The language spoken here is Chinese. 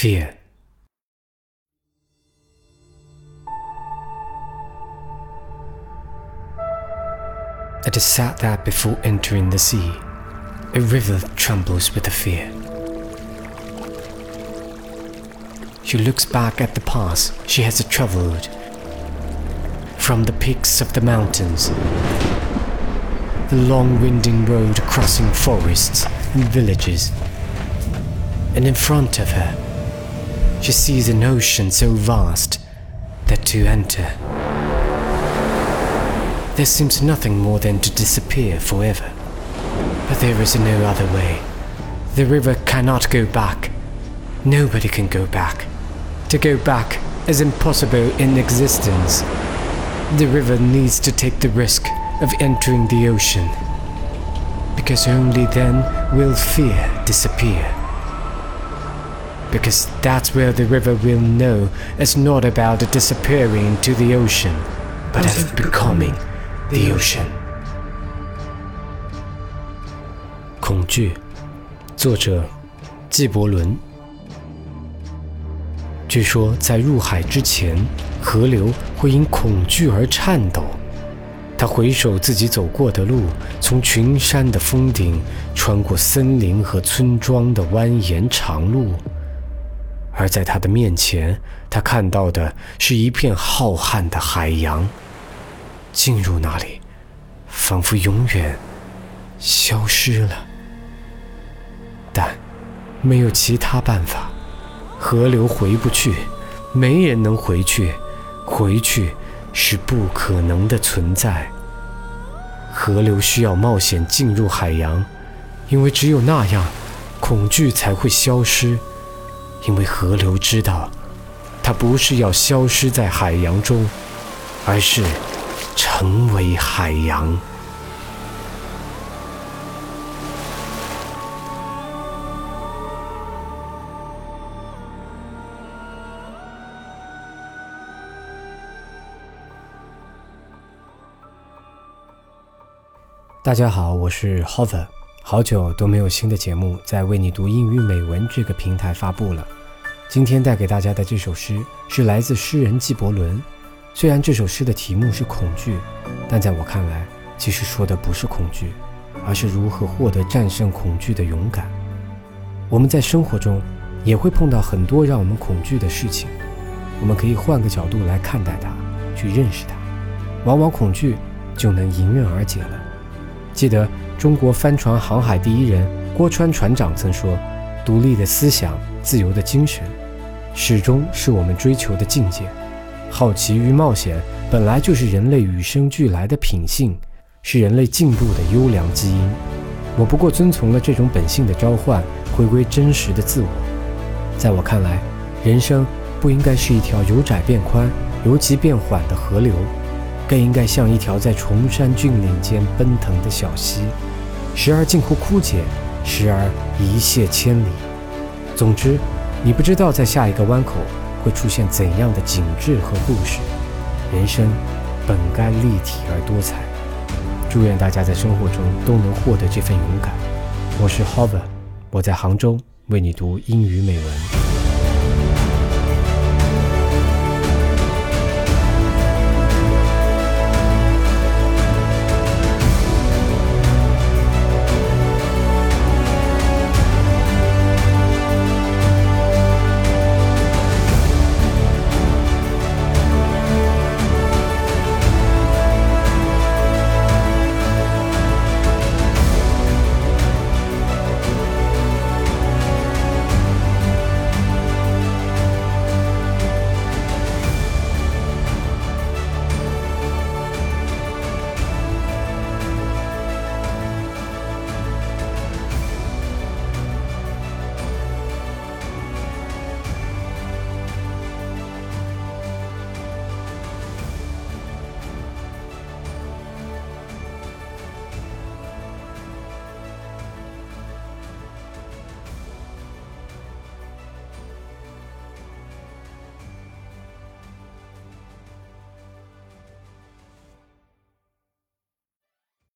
Fear. It is said that before entering the sea, a river trembles with the fear. She looks back at the past she has traveled from the peaks of the mountains, the long winding road crossing forests and villages, and in front of her, she sees an ocean so vast that to enter, there seems nothing more than to disappear forever. But there is no other way. The river cannot go back. Nobody can go back. To go back is impossible in existence. The river needs to take the risk of entering the ocean. Because only then will fear disappear. Because that's where the river will know it's not about disappearing into the ocean, but of becoming the ocean. 恐惧，作者纪伯伦。据说，在入海之前，河流会因恐惧而颤抖。他回首自己走过的路，从群山的峰顶，穿过森林和村庄的蜿蜒长路，而在他的面前，他看到的是一片浩瀚的海洋。进入那里，仿佛永远消失了。但没有其他办法，河流回不去，没人能回去，回去是不可能的存在。河流需要冒险进入海洋，因为只有那样，恐惧才会消失。因为河流知道，它不是要消失在海洋中，而是成为海洋。大家好，我是 Hover，好久都没有新的节目在为你读英语美文这个平台发布了。今天带给大家的这首诗是来自诗人纪伯伦。虽然这首诗的题目是恐惧，但在我看来，其实说的不是恐惧，而是如何获得战胜恐惧的勇敢。我们在生活中也会碰到很多让我们恐惧的事情，我们可以换个角度来看待它，去认识它，往往恐惧就能迎刃而解了。记得中国帆船航海第一人郭川船长曾说：“独立的思想，自由的精神，始终是我们追求的境界。好奇与冒险本来就是人类与生俱来的品性，是人类进步的优良基因。我不过遵从了这种本性的召唤，回归真实的自我。在我看来，人生不应该是一条由窄变宽、由急变缓的河流。”更应该像一条在崇山峻岭间奔腾的小溪，时而近乎枯竭，时而一泻千里。总之，你不知道在下一个弯口会出现怎样的景致和故事。人生本该立体而多彩。祝愿大家在生活中都能获得这份勇敢。我是 Hover，我在杭州为你读英语美文。